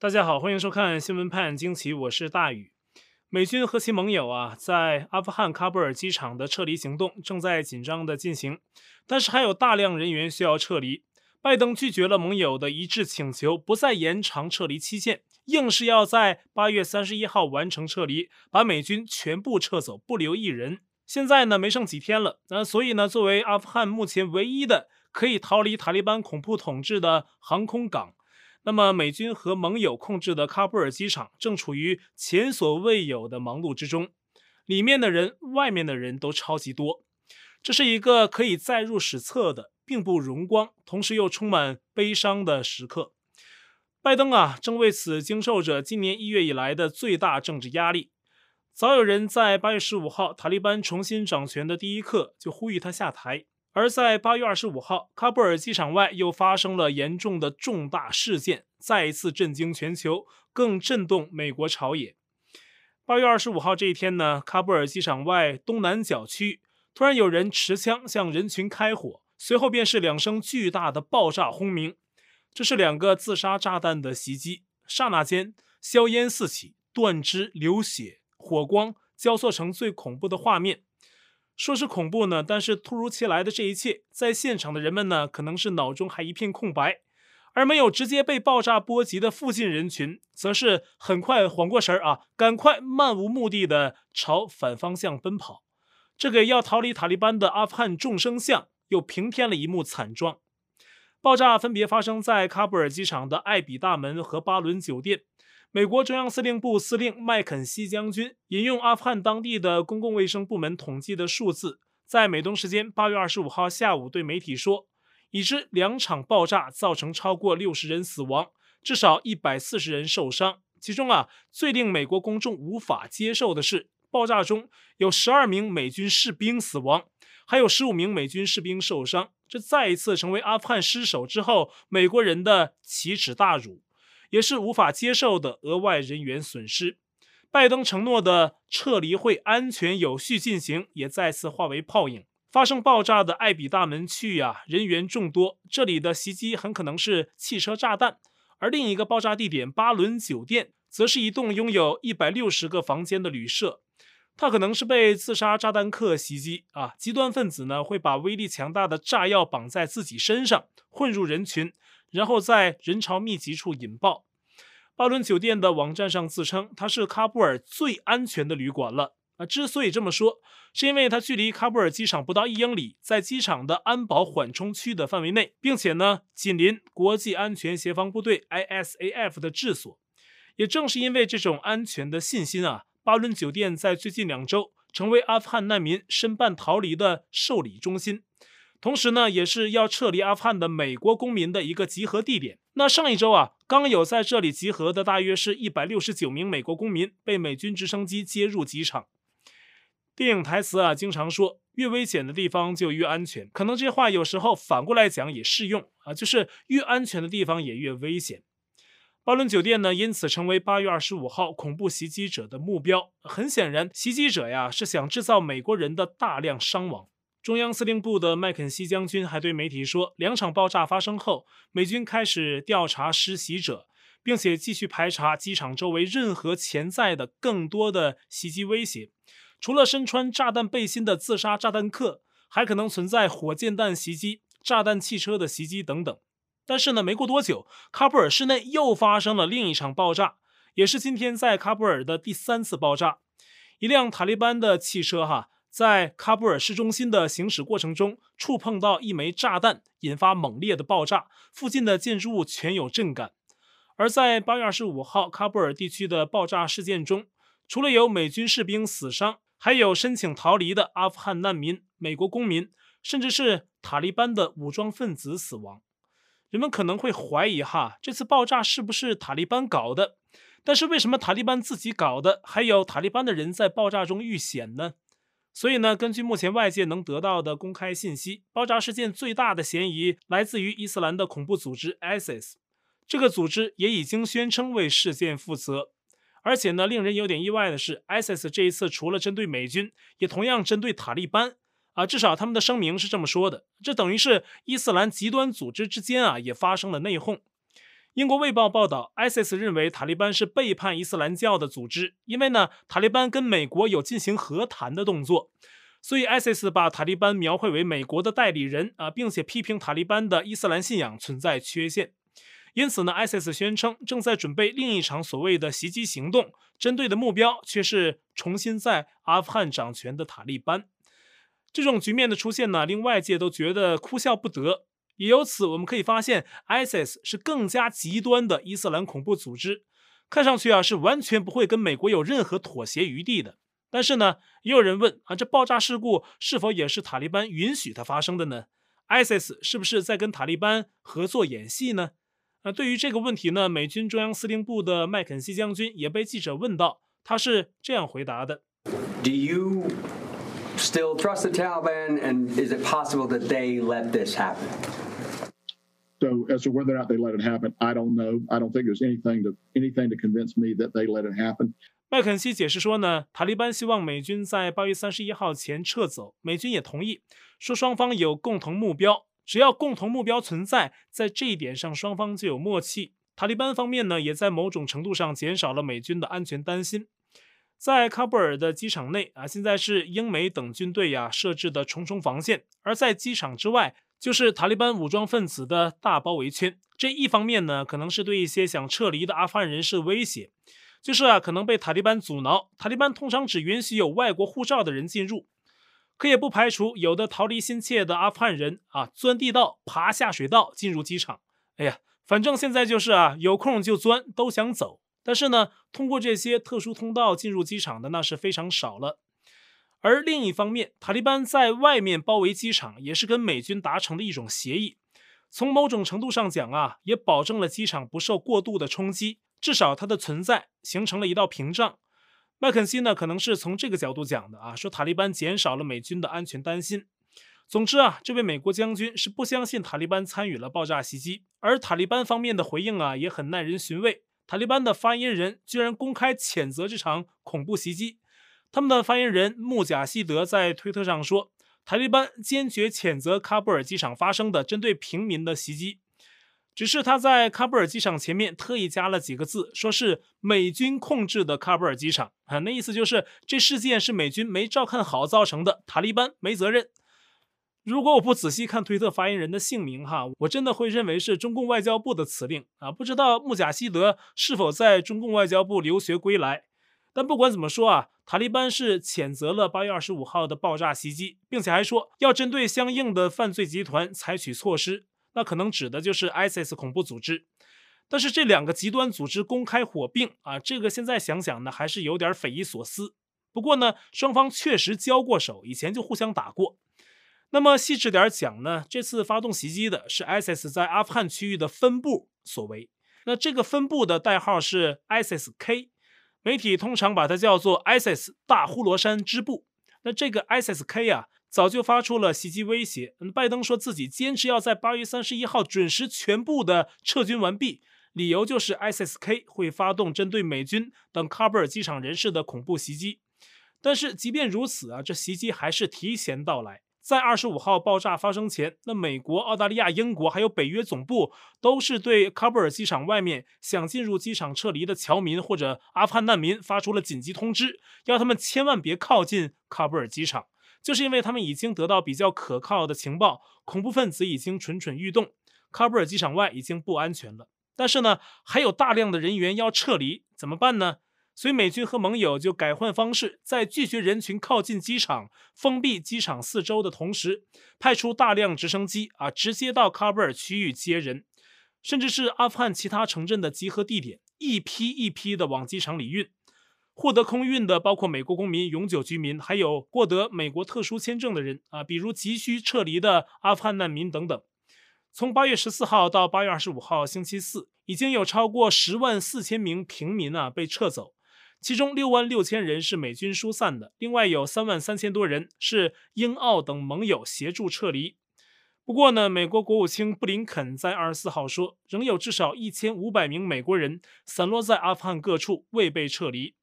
大家好，欢迎收看新闻判惊奇，我是大宇。美军和其盟友啊，在阿富汗喀布尔机场的撤离行动正在紧张的进行，但是还有大量人员需要撤离。拜登拒绝了盟友的一致请求，不再延长撤离期限，硬是要在八月三十一号完成撤离，把美军全部撤走，不留一人。现在呢，没剩几天了，那所以呢，作为阿富汗目前唯一的可以逃离塔利班恐怖统治的航空港。那么，美军和盟友控制的喀布尔机场正处于前所未有的忙碌之中，里面的人、外面的人都超级多。这是一个可以载入史册的，并不荣光，同时又充满悲伤的时刻。拜登啊，正为此经受着今年一月以来的最大政治压力。早有人在八月十五号塔利班重新掌权的第一刻就呼吁他下台。而在八月二十五号，喀布尔机场外又发生了严重的重大事件，再一次震惊全球，更震动美国朝野。八月二十五号这一天呢，喀布尔机场外东南角区突然有人持枪向人群开火，随后便是两声巨大的爆炸轰鸣，这是两个自杀炸弹的袭击，刹那间硝烟四起，断肢流血，火光交错成最恐怖的画面。说是恐怖呢，但是突如其来的这一切，在现场的人们呢，可能是脑中还一片空白，而没有直接被爆炸波及的附近人群，则是很快缓过神儿啊，赶快漫无目的的朝反方向奔跑，这给要逃离塔利班的阿富汗众生相又平添了一幕惨状。爆炸分别发生在喀布尔机场的艾比大门和巴伦酒店。美国中央司令部司令麦肯锡将军引用阿富汗当地的公共卫生部门统计的数字，在美东时间八月二十五号下午对媒体说，已知两场爆炸造成超过六十人死亡，至少一百四十人受伤。其中啊，最令美国公众无法接受的是，爆炸中有十二名美军士兵死亡，还有十五名美军士兵受伤。这再一次成为阿富汗失守之后美国人的奇耻大辱。也是无法接受的额外人员损失。拜登承诺的撤离会安全有序进行，也再次化为泡影。发生爆炸的艾比大门区域啊，人员众多，这里的袭击很可能是汽车炸弹。而另一个爆炸地点巴伦酒店，则是一栋拥有一百六十个房间的旅社，它可能是被自杀炸弹客袭击啊。极端分子呢，会把威力强大的炸药绑在自己身上，混入人群。然后在人潮密集处引爆。巴伦酒店的网站上自称，它是喀布尔最安全的旅馆了。啊，之所以这么说，是因为它距离喀布尔机场不到一英里，在机场的安保缓冲区的范围内，并且呢，紧邻国际安全协防部队 ISAF 的治所。也正是因为这种安全的信心啊，巴伦酒店在最近两周成为阿富汗难民申办逃离的受理中心。同时呢，也是要撤离阿富汗的美国公民的一个集合地点。那上一周啊，刚有在这里集合的大约是一百六十九名美国公民被美军直升机接入机场。电影台词啊，经常说越危险的地方就越安全，可能这话有时候反过来讲也适用啊，就是越安全的地方也越危险。巴伦酒店呢，因此成为八月二十五号恐怖袭击者的目标。很显然，袭击者呀是想制造美国人的大量伤亡。中央司令部的麦肯锡将军还对媒体说，两场爆炸发生后，美军开始调查施袭者，并且继续排查机场周围任何潜在的更多的袭击威胁。除了身穿炸弹背心的自杀炸弹客，还可能存在火箭弹袭击、炸弹汽车的袭击等等。但是呢，没过多久，喀布尔市内又发生了另一场爆炸，也是今天在喀布尔的第三次爆炸。一辆塔利班的汽车，哈。在喀布尔市中心的行驶过程中，触碰到一枚炸弹，引发猛烈的爆炸，附近的建筑物全有震感。而在八月二十五号喀布尔地区的爆炸事件中，除了有美军士兵死伤，还有申请逃离的阿富汗难民、美国公民，甚至是塔利班的武装分子死亡。人们可能会怀疑哈，这次爆炸是不是塔利班搞的？但是为什么塔利班自己搞的，还有塔利班的人在爆炸中遇险呢？所以呢，根据目前外界能得到的公开信息，爆炸事件最大的嫌疑来自于伊斯兰的恐怖组织 ISIS。这个组织也已经宣称为事件负责。而且呢，令人有点意外的是，ISIS 这一次除了针对美军，也同样针对塔利班啊。至少他们的声明是这么说的。这等于是伊斯兰极端组织之间啊，也发生了内讧。英国卫报报道，ISIS 认为塔利班是背叛伊斯兰教的组织，因为呢，塔利班跟美国有进行和谈的动作，所以 ISIS 把塔利班描绘为美国的代理人啊，并且批评塔利班的伊斯兰信仰存在缺陷。因此呢，ISIS 宣称正在准备另一场所谓的袭击行动，针对的目标却是重新在阿富汗掌权的塔利班。这种局面的出现呢，令外界都觉得哭笑不得。也由此，我们可以发现，ISIS 是更加极端的伊斯兰恐怖组织，看上去啊是完全不会跟美国有任何妥协余地的。但是呢，也有人问啊，这爆炸事故是否也是塔利班允许它发生的呢？ISIS 是不是在跟塔利班合作演戏呢？啊，对于这个问题呢，美军中央司令部的麦肯锡将军也被记者问到，他是这样回答的：Do you still trust the Taliban, and is it possible that they let this happen? So as to whether or not they let it happen, I don't know. I don't think there's anything to anything to convince me that they let it happen. 麦肯锡解释说呢，塔利班希望美军在八月三十一号前撤走，美军也同意，说双方有共同目标，只要共同目标存在，在这一点上双方就有默契。塔利班方面呢，也在某种程度上减少了美军的安全担心。在喀布尔的机场内啊，现在是英美等军队呀设置的重重防线，而在机场之外。就是塔利班武装分子的大包围圈，这一方面呢，可能是对一些想撤离的阿富汗人士威胁，就是啊，可能被塔利班阻挠。塔利班通常只允许有外国护照的人进入，可也不排除有的逃离心切的阿富汗人啊，钻地道、爬下水道进入机场。哎呀，反正现在就是啊，有空就钻，都想走。但是呢，通过这些特殊通道进入机场的那是非常少了。而另一方面，塔利班在外面包围机场，也是跟美军达成的一种协议。从某种程度上讲啊，也保证了机场不受过度的冲击，至少它的存在形成了一道屏障。麦肯锡呢，可能是从这个角度讲的啊，说塔利班减少了美军的安全担心。总之啊，这位美国将军是不相信塔利班参与了爆炸袭击，而塔利班方面的回应啊，也很耐人寻味。塔利班的发言人居然公开谴责这场恐怖袭击。他们的发言人穆贾希德在推特上说：“塔利班坚决谴责喀布尔机场发生的针对平民的袭击，只是他在喀布尔机场前面特意加了几个字，说是美军控制的喀布尔机场啊，那意思就是这事件是美军没照看好造成的，塔利班没责任。如果我不仔细看推特发言人的姓名哈，我真的会认为是中共外交部的辞令啊，不知道穆贾希德是否在中共外交部留学归来。”但不管怎么说啊，塔利班是谴责了八月二十五号的爆炸袭击，并且还说要针对相应的犯罪集团采取措施。那可能指的就是 ISIS 恐怖组织。但是这两个极端组织公开火并啊，这个现在想想呢，还是有点匪夷所思。不过呢，双方确实交过手，以前就互相打过。那么细致点讲呢，这次发动袭击的是 ISIS 在阿富汗区域的分部所为。那这个分部的代号是 ISIS-K。媒体通常把它叫做 ISIS 大呼罗珊支部。那这个 ISIS-K 啊，早就发出了袭击威胁。拜登说自己坚持要在八月三十一号准时全部的撤军完毕，理由就是 ISIS-K 会发动针对美军等喀布尔机场人士的恐怖袭击。但是即便如此啊，这袭击还是提前到来。在二十五号爆炸发生前，那美国、澳大利亚、英国还有北约总部都是对喀布尔机场外面想进入机场撤离的侨民或者阿富汗难民发出了紧急通知，要他们千万别靠近喀布尔机场，就是因为他们已经得到比较可靠的情报，恐怖分子已经蠢蠢欲动，喀布尔机场外已经不安全了。但是呢，还有大量的人员要撤离，怎么办呢？所以美军和盟友就改换方式，在拒绝人群靠近机场、封闭机场四周的同时，派出大量直升机啊，直接到喀布尔区域接人，甚至是阿富汗其他城镇的集合地点，一批一批的往机场里运。获得空运的包括美国公民、永久居民，还有获得美国特殊签证的人啊，比如急需撤离的阿富汗难民等等。从八月十四号到八月二十五号星期四，已经有超过十万四千名平民啊被撤走。其中六万六千人是美军疏散的，另外有三万三千多人是英澳等盟友协助撤离。不过呢，美国国务卿布林肯在二十四号说，仍有至少一千五百名美国人散落在阿富汗各处未被撤离。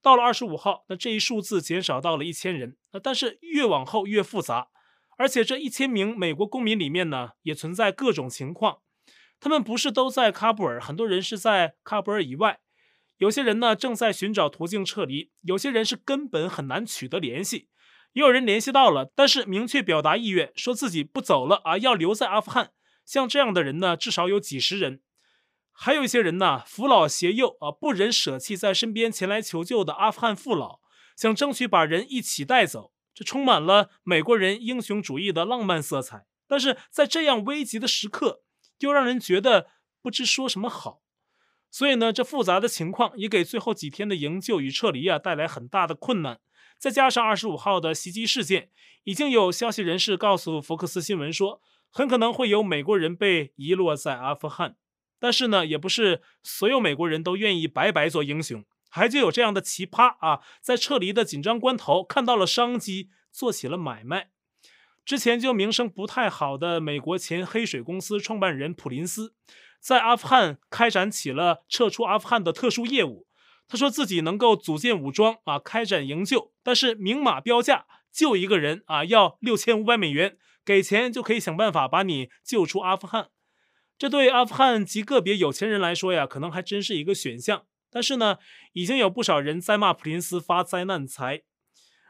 到了二十五号，那这一数字减少到了一千人。但是越往后越复杂，而且这一千名美国公民里面呢，也存在各种情况。他们不是都在喀布尔，很多人是在喀布尔以外。有些人呢正在寻找途径撤离，有些人是根本很难取得联系，也有人联系到了，但是明确表达意愿，说自己不走了啊，要留在阿富汗。像这样的人呢，至少有几十人。还有一些人呢，扶老携幼啊，不忍舍弃在身边前来求救的阿富汗父老，想争取把人一起带走。这充满了美国人英雄主义的浪漫色彩，但是在这样危急的时刻，又让人觉得不知说什么好。所以呢，这复杂的情况也给最后几天的营救与撤离啊带来很大的困难。再加上二十五号的袭击事件，已经有消息人士告诉福克斯新闻说，很可能会有美国人被遗落在阿富汗。但是呢，也不是所有美国人都愿意白白做英雄。还就有这样的奇葩啊，在撤离的紧张关头看到了商机，做起了买卖。之前就名声不太好的美国前黑水公司创办人普林斯，在阿富汗开展起了撤出阿富汗的特殊业务。他说自己能够组建武装啊，开展营救，但是明码标价救一个人啊，要六千五百美元，给钱就可以想办法把你救出阿富汗。这对阿富汗极个别有钱人来说呀，可能还真是一个选项。但是呢，已经有不少人在骂普林斯发灾难财，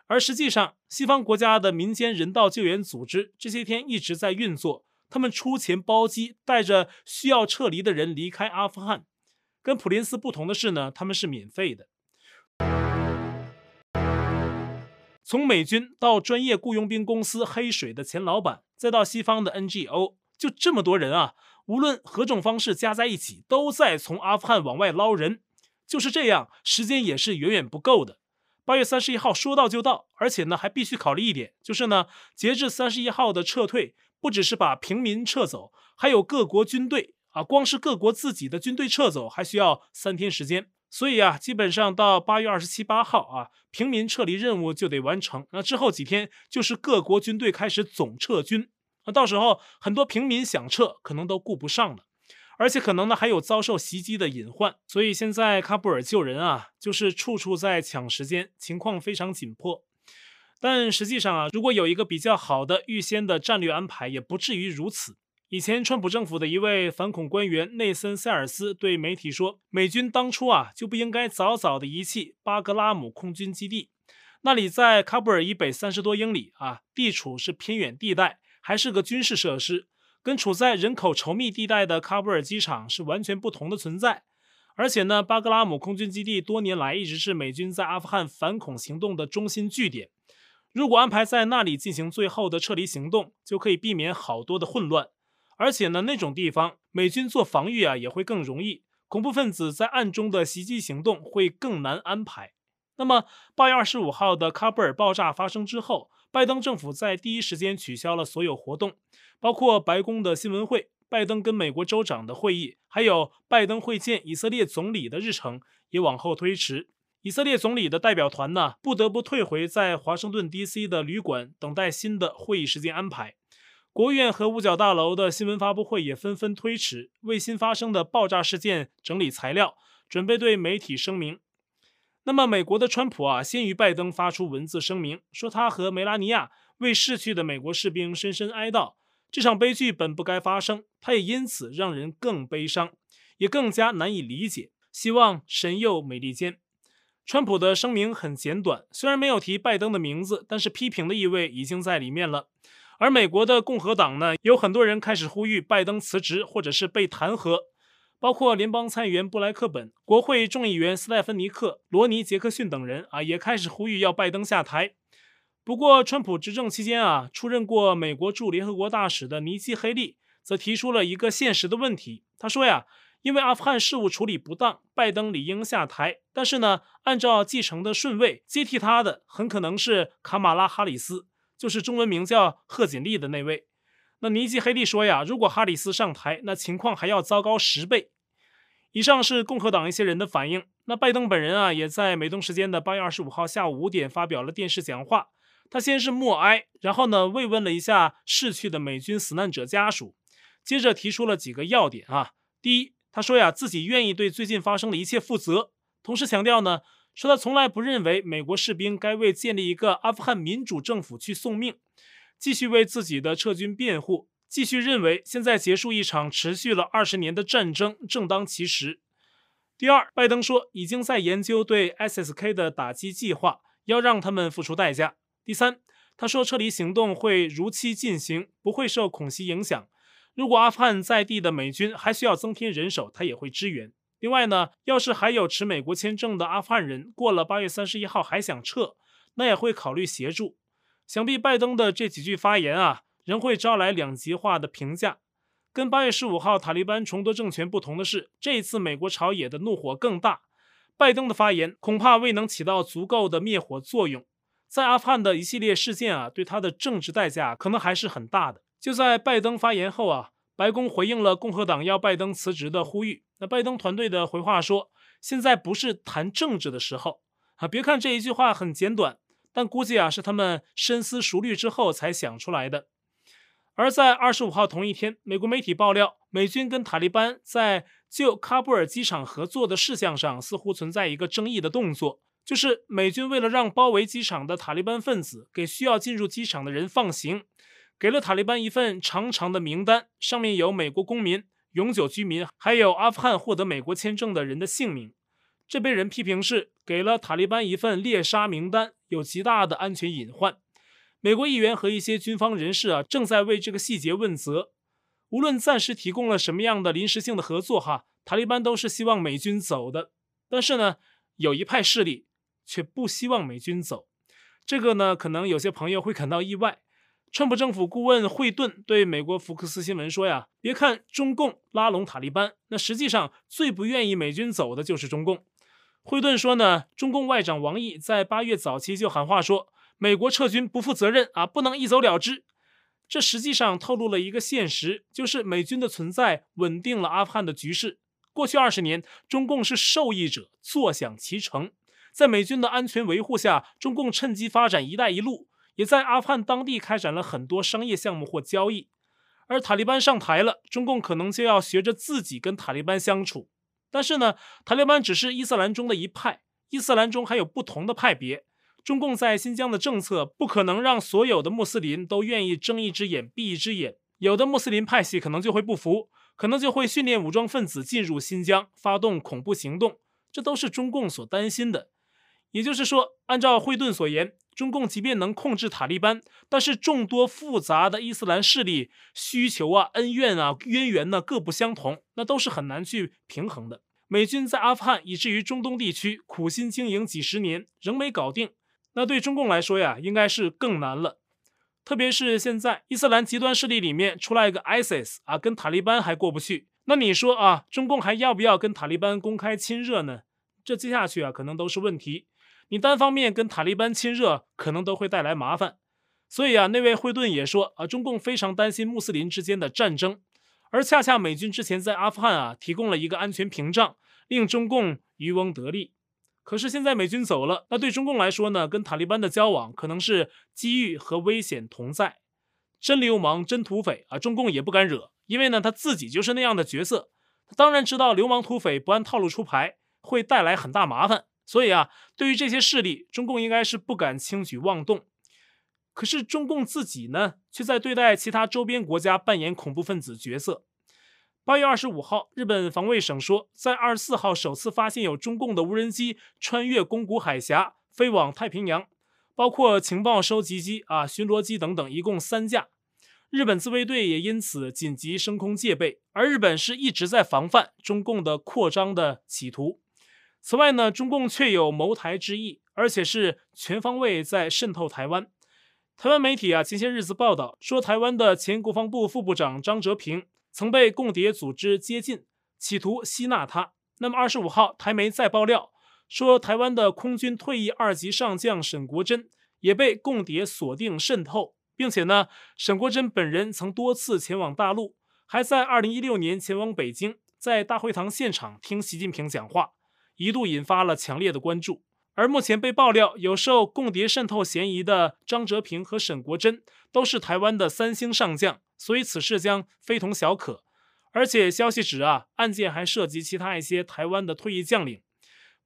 而实际上，西方国家的民间人道救援组织这些天一直在运作，他们出钱包机，带着需要撤离的人离开阿富汗。跟普林斯不同的是呢，他们是免费的。从美军到专业雇佣兵公司黑水的前老板，再到西方的 NGO，就这么多人啊，无论何种方式加在一起，都在从阿富汗往外捞人。就是这样，时间也是远远不够的。八月三十一号说到就到，而且呢还必须考虑一点，就是呢，截至三十一号的撤退，不只是把平民撤走，还有各国军队啊，光是各国自己的军队撤走还需要三天时间。所以啊，基本上到八月二十七八号啊，平民撤离任务就得完成。那之后几天就是各国军队开始总撤军，那到时候很多平民想撤，可能都顾不上了。而且可能呢还有遭受袭击的隐患，所以现在喀布尔救人啊，就是处处在抢时间，情况非常紧迫。但实际上啊，如果有一个比较好的预先的战略安排，也不至于如此。以前川普政府的一位反恐官员内森·塞尔斯对媒体说，美军当初啊就不应该早早的遗弃巴格拉姆空军基地，那里在喀布尔以北三十多英里啊，地处是偏远地带，还是个军事设施。跟处在人口稠密地带的喀布尔机场是完全不同的存在，而且呢，巴格拉姆空军基地多年来一直是美军在阿富汗反恐行动的中心据点。如果安排在那里进行最后的撤离行动，就可以避免好多的混乱。而且呢，那种地方美军做防御啊也会更容易，恐怖分子在暗中的袭击行动会更难安排。那么，八月二十五号的喀布尔爆炸发生之后，拜登政府在第一时间取消了所有活动。包括白宫的新闻会、拜登跟美国州长的会议，还有拜登会见以色列总理的日程也往后推迟。以色列总理的代表团呢，不得不退回在华盛顿 DC 的旅馆，等待新的会议时间安排。国务院和五角大楼的新闻发布会也纷纷推迟，为新发生的爆炸事件整理材料，准备对媒体声明。那么，美国的川普啊，先于拜登发出文字声明，说他和梅拉尼亚为逝去的美国士兵深深哀悼。这场悲剧本不该发生，他也因此让人更悲伤，也更加难以理解。希望神佑美利坚。川普的声明很简短，虽然没有提拜登的名字，但是批评的意味已经在里面了。而美国的共和党呢，有很多人开始呼吁拜登辞职或者是被弹劾，包括联邦参议员布莱克本、国会众议员斯泰芬尼克、罗尼杰克逊等人啊，也开始呼吁要拜登下台。不过，川普执政期间啊，出任过美国驻联合国大使的尼基·黑利则提出了一个现实的问题。他说呀，因为阿富汗事务处理不当，拜登理应下台。但是呢，按照继承的顺位，接替他的很可能是卡马拉·哈里斯，就是中文名叫贺锦丽的那位。那尼基·黑利说呀，如果哈里斯上台，那情况还要糟糕十倍。以上是共和党一些人的反应。那拜登本人啊，也在美东时间的八月二十五号下午五点发表了电视讲话。他先是默哀，然后呢，慰问了一下逝去的美军死难者家属，接着提出了几个要点啊。第一，他说呀，自己愿意对最近发生的一切负责，同时强调呢，说他从来不认为美国士兵该为建立一个阿富汗民主政府去送命，继续为自己的撤军辩护，继续认为现在结束一场持续了二十年的战争正当其时。第二，拜登说已经在研究对 SSK 的打击计划，要让他们付出代价。第三，他说撤离行动会如期进行，不会受恐袭影响。如果阿富汗在地的美军还需要增添人手，他也会支援。另外呢，要是还有持美国签证的阿富汗人过了八月三十一号还想撤，那也会考虑协助。想必拜登的这几句发言啊，仍会招来两极化的评价。跟八月十五号塔利班重夺政权不同的是，这一次美国朝野的怒火更大。拜登的发言恐怕未能起到足够的灭火作用。在阿富汗的一系列事件啊，对他的政治代价可能还是很大的。就在拜登发言后啊，白宫回应了共和党要拜登辞职的呼吁。那拜登团队的回话说：“现在不是谈政治的时候啊！”别看这一句话很简短，但估计啊是他们深思熟虑之后才想出来的。而在二十五号同一天，美国媒体爆料，美军跟塔利班在就喀布尔机场合作的事项上似乎存在一个争议的动作，就是美军为了让包围机场的塔利班分子给需要进入机场的人放行，给了塔利班一份长长的名单，上面有美国公民。永久居民，还有阿富汗获得美国签证的人的姓名，这被人批评是给了塔利班一份猎杀名单，有极大的安全隐患。美国议员和一些军方人士啊，正在为这个细节问责。无论暂时提供了什么样的临时性的合作，哈，塔利班都是希望美军走的。但是呢，有一派势力却不希望美军走，这个呢，可能有些朋友会感到意外。川普政府顾问惠顿对美国福克斯新闻说：“呀，别看中共拉拢塔利班，那实际上最不愿意美军走的就是中共。”惠顿说呢，中共外长王毅在八月早期就喊话说：“美国撤军不负责任啊，不能一走了之。”这实际上透露了一个现实，就是美军的存在稳定了阿富汗的局势。过去二十年，中共是受益者，坐享其成。在美军的安全维护下，中共趁机发展“一带一路”。也在阿富汗当地开展了很多商业项目或交易，而塔利班上台了，中共可能就要学着自己跟塔利班相处。但是呢，塔利班只是伊斯兰中的一派，伊斯兰中还有不同的派别。中共在新疆的政策不可能让所有的穆斯林都愿意睁一只眼闭一只眼，有的穆斯林派系可能就会不服，可能就会训练武装分子进入新疆，发动恐怖行动，这都是中共所担心的。也就是说，按照惠顿所言。中共即便能控制塔利班，但是众多复杂的伊斯兰势力需求啊、恩怨啊、渊源呢各不相同，那都是很难去平衡的。美军在阿富汗以至于中东地区苦心经营几十年，仍没搞定，那对中共来说呀，应该是更难了。特别是现在伊斯兰极端势力里面出来一个 ISIS 啊，跟塔利班还过不去，那你说啊，中共还要不要跟塔利班公开亲热呢？这接下去啊，可能都是问题。你单方面跟塔利班亲热，可能都会带来麻烦。所以啊，那位惠顿也说啊，中共非常担心穆斯林之间的战争，而恰恰美军之前在阿富汗啊提供了一个安全屏障，令中共渔翁得利。可是现在美军走了，那对中共来说呢，跟塔利班的交往可能是机遇和危险同在。真流氓、真土匪啊，中共也不敢惹，因为呢他自己就是那样的角色，他当然知道流氓土匪不按套路出牌会带来很大麻烦。所以啊，对于这些势力，中共应该是不敢轻举妄动。可是中共自己呢，却在对待其他周边国家扮演恐怖分子角色。八月二十五号，日本防卫省说，在二十四号首次发现有中共的无人机穿越宫古海峡飞往太平洋，包括情报收集机啊、巡逻机等等，一共三架。日本自卫队也因此紧急升空戒备，而日本是一直在防范中共的扩张的企图。此外呢，中共确有谋台之意，而且是全方位在渗透台湾。台湾媒体啊，前些日子报道说，台湾的前国防部副部长张哲平曾被共谍组织接近，企图吸纳他。那么二十五号，台媒再爆料说，台湾的空军退役二级上将沈国珍也被共谍锁定渗透，并且呢，沈国珍本人曾多次前往大陆，还在二零一六年前往北京，在大会堂现场听习近平讲话。一度引发了强烈的关注，而目前被爆料有受共谍渗透嫌疑的张哲平和沈国珍都是台湾的三星上将，所以此事将非同小可。而且消息指啊，案件还涉及其他一些台湾的退役将领。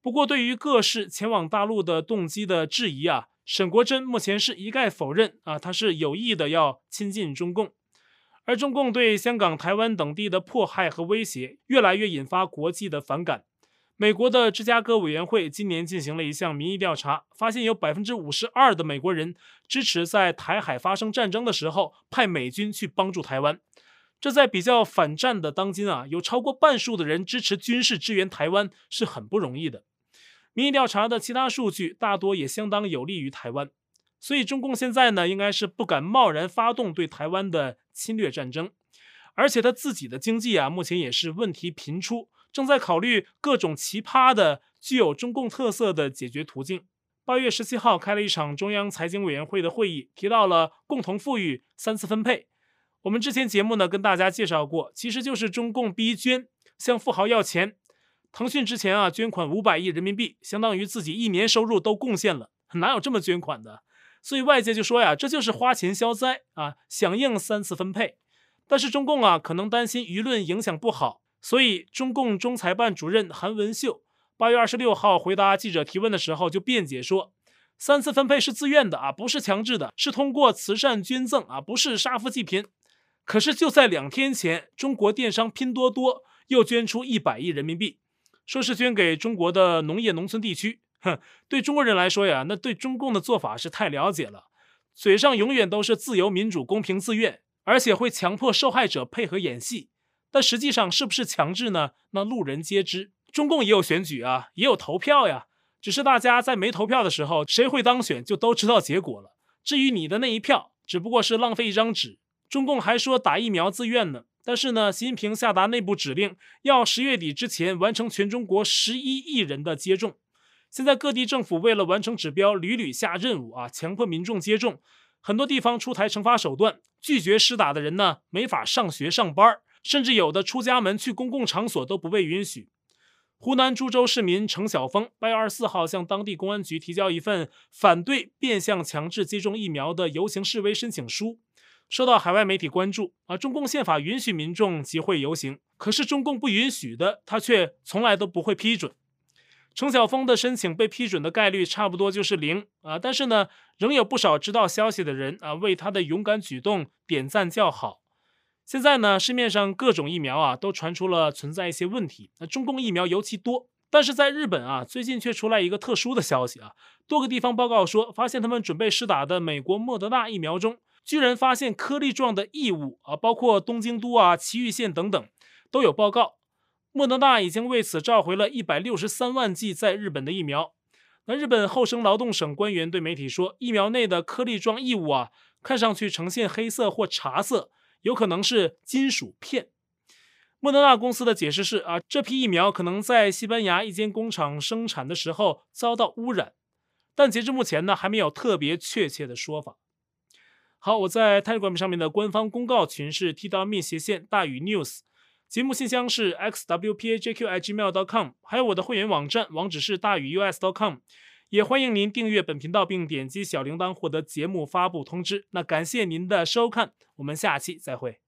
不过，对于各式前往大陆的动机的质疑啊，沈国珍目前是一概否认啊，他是有意的要亲近中共。而中共对香港、台湾等地的迫害和威胁，越来越引发国际的反感。美国的芝加哥委员会今年进行了一项民意调查，发现有百分之五十二的美国人支持在台海发生战争的时候派美军去帮助台湾。这在比较反战的当今啊，有超过半数的人支持军事支援台湾是很不容易的。民意调查的其他数据大多也相当有利于台湾，所以中共现在呢，应该是不敢贸然发动对台湾的侵略战争，而且他自己的经济啊，目前也是问题频出。正在考虑各种奇葩的、具有中共特色的解决途径。八月十七号开了一场中央财经委员会的会议，提到了共同富裕、三次分配。我们之前节目呢跟大家介绍过，其实就是中共逼捐，向富豪要钱。腾讯之前啊捐款五百亿人民币，相当于自己一年收入都贡献了，哪有这么捐款的？所以外界就说呀，这就是花钱消灾啊，响应三次分配。但是中共啊可能担心舆论影响不好。所以，中共中财办主任韩文秀八月二十六号回答记者提问的时候，就辩解说，三次分配是自愿的啊，不是强制的，是通过慈善捐赠啊，不是杀富济贫。可是就在两天前，中国电商拼多多又捐出一百亿人民币，说是捐给中国的农业农村地区。哼，对中国人来说呀，那对中共的做法是太了解了，嘴上永远都是自由、民主、公平、自愿，而且会强迫受害者配合演戏。但实际上是不是强制呢？那路人皆知。中共也有选举啊，也有投票呀。只是大家在没投票的时候，谁会当选就都知道结果了。至于你的那一票，只不过是浪费一张纸。中共还说打疫苗自愿呢，但是呢，习近平下达内部指令，要十月底之前完成全中国十一亿人的接种。现在各地政府为了完成指标，屡屡下任务啊，强迫民众接种。很多地方出台惩罚手段，拒绝施打的人呢，没法上学上班。甚至有的出家门去公共场所都不被允许。湖南株洲市民程晓峰八月二十四号向当地公安局提交一份反对变相强制接种疫苗的游行示威申请书，受到海外媒体关注。啊，中共宪法允许民众集会游行，可是中共不允许的，他却从来都不会批准。程晓峰的申请被批准的概率差不多就是零啊，但是呢，仍有不少知道消息的人啊为他的勇敢举动点赞叫好。现在呢，市面上各种疫苗啊，都传出了存在一些问题。那中共疫苗尤其多，但是在日本啊，最近却出来一个特殊的消息啊，多个地方报告说，发现他们准备施打的美国莫德纳疫苗中，居然发现颗粒状的异物啊，包括东京都啊、埼玉县等等都有报告。莫德纳已经为此召回了一百六十三万剂在日本的疫苗。那日本厚生劳动省官员对媒体说，疫苗内的颗粒状异物啊，看上去呈现黑色或茶色。有可能是金属片。莫德纳公司的解释是啊，这批疫苗可能在西班牙一间工厂生产的时候遭到污染，但截至目前呢，还没有特别确切的说法。好，我在 Telegram 上面的官方公告群是 t.me 斜线大宇 news，节目信箱是 xwpajq@gmail.com，还有我的会员网站网址是大宇 us.com。也欢迎您订阅本频道，并点击小铃铛获得节目发布通知。那感谢您的收看，我们下期再会。